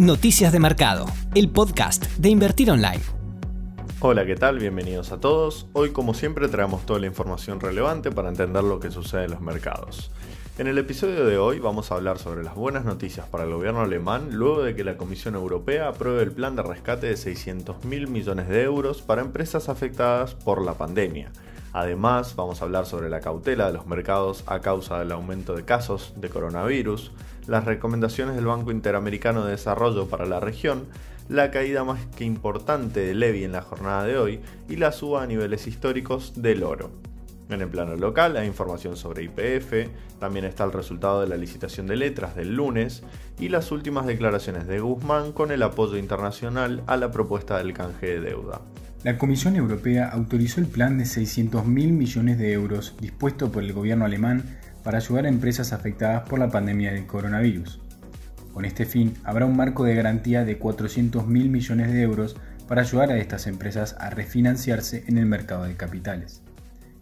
Noticias de Mercado, el podcast de Invertir Online. Hola, ¿qué tal? Bienvenidos a todos. Hoy, como siempre, traemos toda la información relevante para entender lo que sucede en los mercados. En el episodio de hoy vamos a hablar sobre las buenas noticias para el gobierno alemán luego de que la Comisión Europea apruebe el plan de rescate de 600 mil millones de euros para empresas afectadas por la pandemia. Además, vamos a hablar sobre la cautela de los mercados a causa del aumento de casos de coronavirus, las recomendaciones del Banco Interamericano de Desarrollo para la región, la caída más que importante de Levy en la jornada de hoy y la suba a niveles históricos del oro. En el plano local hay información sobre IPF, también está el resultado de la licitación de letras del lunes y las últimas declaraciones de Guzmán con el apoyo internacional a la propuesta del canje de deuda. La Comisión Europea autorizó el plan de 600.000 millones de euros dispuesto por el gobierno alemán para ayudar a empresas afectadas por la pandemia del coronavirus. Con este fin, habrá un marco de garantía de 400.000 millones de euros para ayudar a estas empresas a refinanciarse en el mercado de capitales.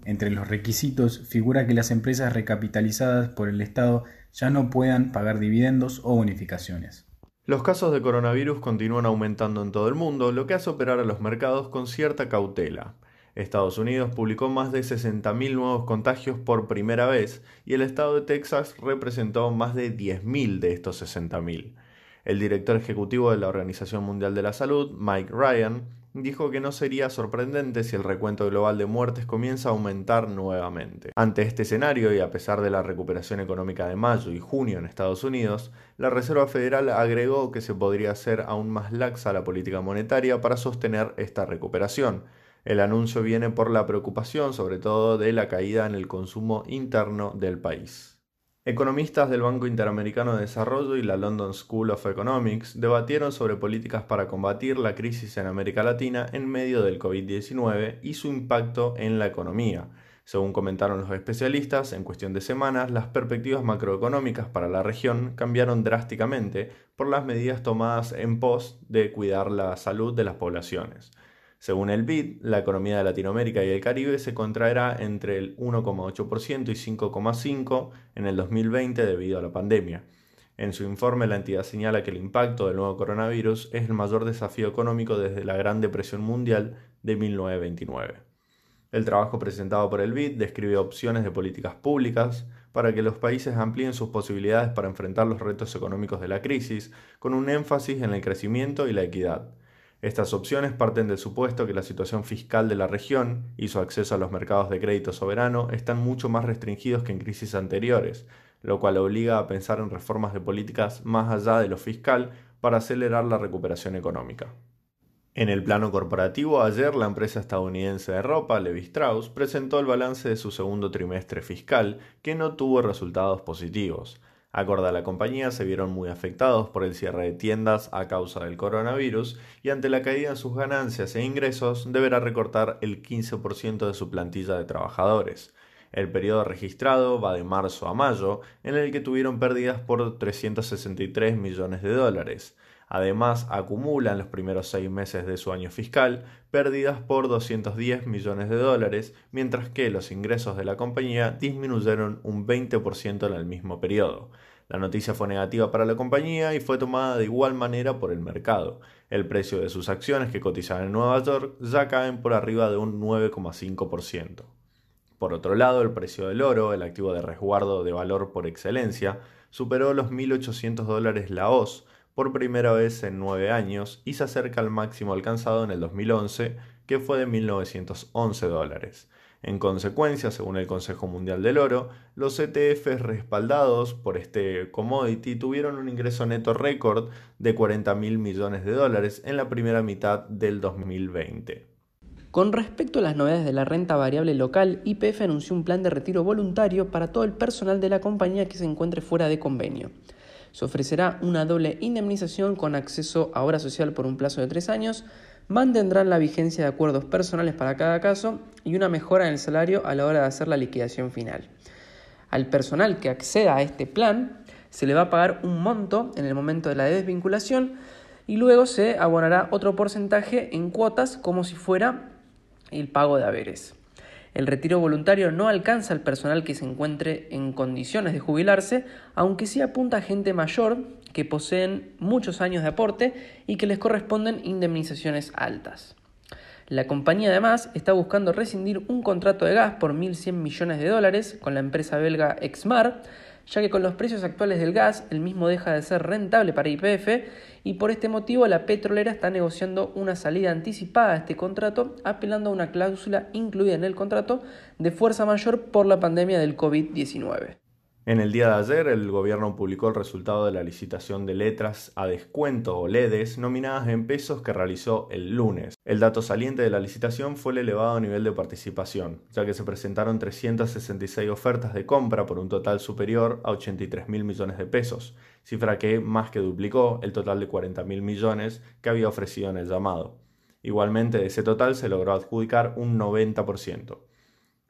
Entre los requisitos figura que las empresas recapitalizadas por el Estado ya no puedan pagar dividendos o bonificaciones. Los casos de coronavirus continúan aumentando en todo el mundo, lo que hace operar a los mercados con cierta cautela. Estados Unidos publicó más de 60.000 nuevos contagios por primera vez y el estado de Texas representó más de 10.000 de estos 60.000. El director ejecutivo de la Organización Mundial de la Salud, Mike Ryan, dijo que no sería sorprendente si el recuento global de muertes comienza a aumentar nuevamente. Ante este escenario y a pesar de la recuperación económica de mayo y junio en Estados Unidos, la Reserva Federal agregó que se podría hacer aún más laxa la política monetaria para sostener esta recuperación, el anuncio viene por la preocupación sobre todo de la caída en el consumo interno del país. Economistas del Banco Interamericano de Desarrollo y la London School of Economics debatieron sobre políticas para combatir la crisis en América Latina en medio del COVID-19 y su impacto en la economía. Según comentaron los especialistas, en cuestión de semanas las perspectivas macroeconómicas para la región cambiaron drásticamente por las medidas tomadas en pos de cuidar la salud de las poblaciones. Según el BID, la economía de Latinoamérica y el Caribe se contraerá entre el 1,8% y 5,5% en el 2020 debido a la pandemia. En su informe, la entidad señala que el impacto del nuevo coronavirus es el mayor desafío económico desde la Gran Depresión Mundial de 1929. El trabajo presentado por el BID describe opciones de políticas públicas para que los países amplíen sus posibilidades para enfrentar los retos económicos de la crisis, con un énfasis en el crecimiento y la equidad. Estas opciones parten del supuesto que la situación fiscal de la región y su acceso a los mercados de crédito soberano están mucho más restringidos que en crisis anteriores, lo cual obliga a pensar en reformas de políticas más allá de lo fiscal para acelerar la recuperación económica. En el plano corporativo, ayer la empresa estadounidense de ropa, Levi Strauss, presentó el balance de su segundo trimestre fiscal, que no tuvo resultados positivos. Acorde a la compañía, se vieron muy afectados por el cierre de tiendas a causa del coronavirus y ante la caída en sus ganancias e ingresos deberá recortar el 15% de su plantilla de trabajadores. El periodo registrado va de marzo a mayo, en el que tuvieron pérdidas por 363 millones de dólares. Además, acumula en los primeros seis meses de su año fiscal pérdidas por 210 millones de dólares, mientras que los ingresos de la compañía disminuyeron un 20% en el mismo periodo. La noticia fue negativa para la compañía y fue tomada de igual manera por el mercado. El precio de sus acciones que cotizan en Nueva York ya caen por arriba de un 9,5%. Por otro lado, el precio del oro, el activo de resguardo de valor por excelencia, superó los 1.800 dólares la OZ, por primera vez en nueve años y se acerca al máximo alcanzado en el 2011, que fue de 1.911 dólares. En consecuencia, según el Consejo Mundial del Oro, los ETFs respaldados por este commodity tuvieron un ingreso neto récord de 40 mil millones de dólares en la primera mitad del 2020. Con respecto a las novedades de la renta variable local, IPF anunció un plan de retiro voluntario para todo el personal de la compañía que se encuentre fuera de convenio. Se ofrecerá una doble indemnización con acceso a obra social por un plazo de tres años, mantendrán la vigencia de acuerdos personales para cada caso y una mejora en el salario a la hora de hacer la liquidación final. Al personal que acceda a este plan se le va a pagar un monto en el momento de la desvinculación y luego se abonará otro porcentaje en cuotas como si fuera el pago de haberes. El retiro voluntario no alcanza al personal que se encuentre en condiciones de jubilarse, aunque sí apunta a gente mayor que poseen muchos años de aporte y que les corresponden indemnizaciones altas. La compañía además está buscando rescindir un contrato de gas por 1.100 millones de dólares con la empresa belga Exmar, ya que con los precios actuales del gas el mismo deja de ser rentable para IPF y por este motivo la petrolera está negociando una salida anticipada de este contrato apelando a una cláusula incluida en el contrato de fuerza mayor por la pandemia del COVID-19. En el día de ayer, el gobierno publicó el resultado de la licitación de letras a descuento o LEDs nominadas en pesos que realizó el lunes. El dato saliente de la licitación fue el elevado nivel de participación, ya que se presentaron 366 ofertas de compra por un total superior a 83 mil millones de pesos, cifra que más que duplicó el total de 40 mil millones que había ofrecido en el llamado. Igualmente, de ese total se logró adjudicar un 90%.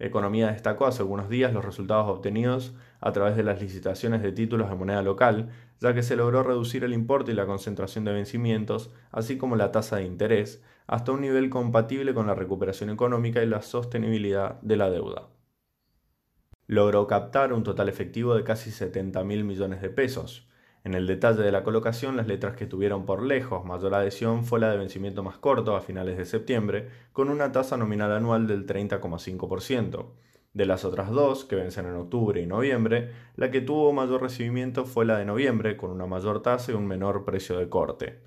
Economía destacó hace algunos días los resultados obtenidos a través de las licitaciones de títulos de moneda local, ya que se logró reducir el importe y la concentración de vencimientos, así como la tasa de interés, hasta un nivel compatible con la recuperación económica y la sostenibilidad de la deuda. Logró captar un total efectivo de casi 70 mil millones de pesos, en el detalle de la colocación, las letras que tuvieron por lejos mayor adhesión fue la de vencimiento más corto a finales de septiembre, con una tasa nominal anual del 30,5%. De las otras dos, que vencen en octubre y noviembre, la que tuvo mayor recibimiento fue la de noviembre, con una mayor tasa y un menor precio de corte.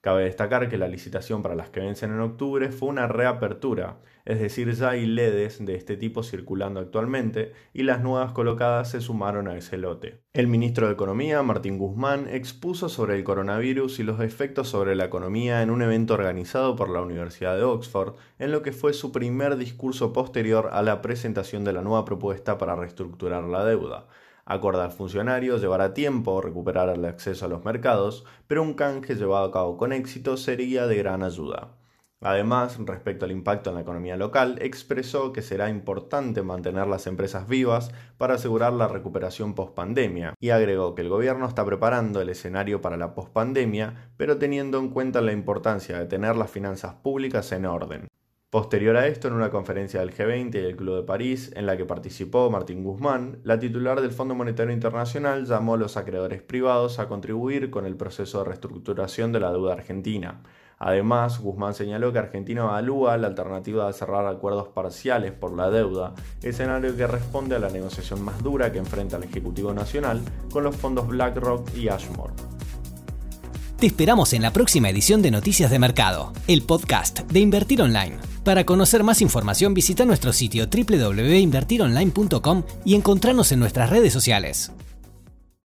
Cabe destacar que la licitación para las que vencen en octubre fue una reapertura, es decir, ya hay LEDs de este tipo circulando actualmente y las nuevas colocadas se sumaron a ese lote. El ministro de Economía, Martín Guzmán, expuso sobre el coronavirus y los efectos sobre la economía en un evento organizado por la Universidad de Oxford, en lo que fue su primer discurso posterior a la presentación de la nueva propuesta para reestructurar la deuda. Acorde al funcionario, llevará tiempo recuperar el acceso a los mercados, pero un canje llevado a cabo con éxito sería de gran ayuda. Además, respecto al impacto en la economía local, expresó que será importante mantener las empresas vivas para asegurar la recuperación post-pandemia y agregó que el gobierno está preparando el escenario para la post-pandemia, pero teniendo en cuenta la importancia de tener las finanzas públicas en orden. Posterior a esto, en una conferencia del G20 y el Club de París, en la que participó Martín Guzmán, la titular del Fondo Monetario Internacional llamó a los acreedores privados a contribuir con el proceso de reestructuración de la deuda argentina. Además, Guzmán señaló que Argentina evalúa la alternativa de cerrar acuerdos parciales por la deuda, escenario que responde a la negociación más dura que enfrenta el Ejecutivo Nacional con los fondos BlackRock y Ashmore. Te esperamos en la próxima edición de Noticias de Mercado, el podcast de Invertir Online. Para conocer más información visita nuestro sitio www.invertironline.com y encontrarnos en nuestras redes sociales.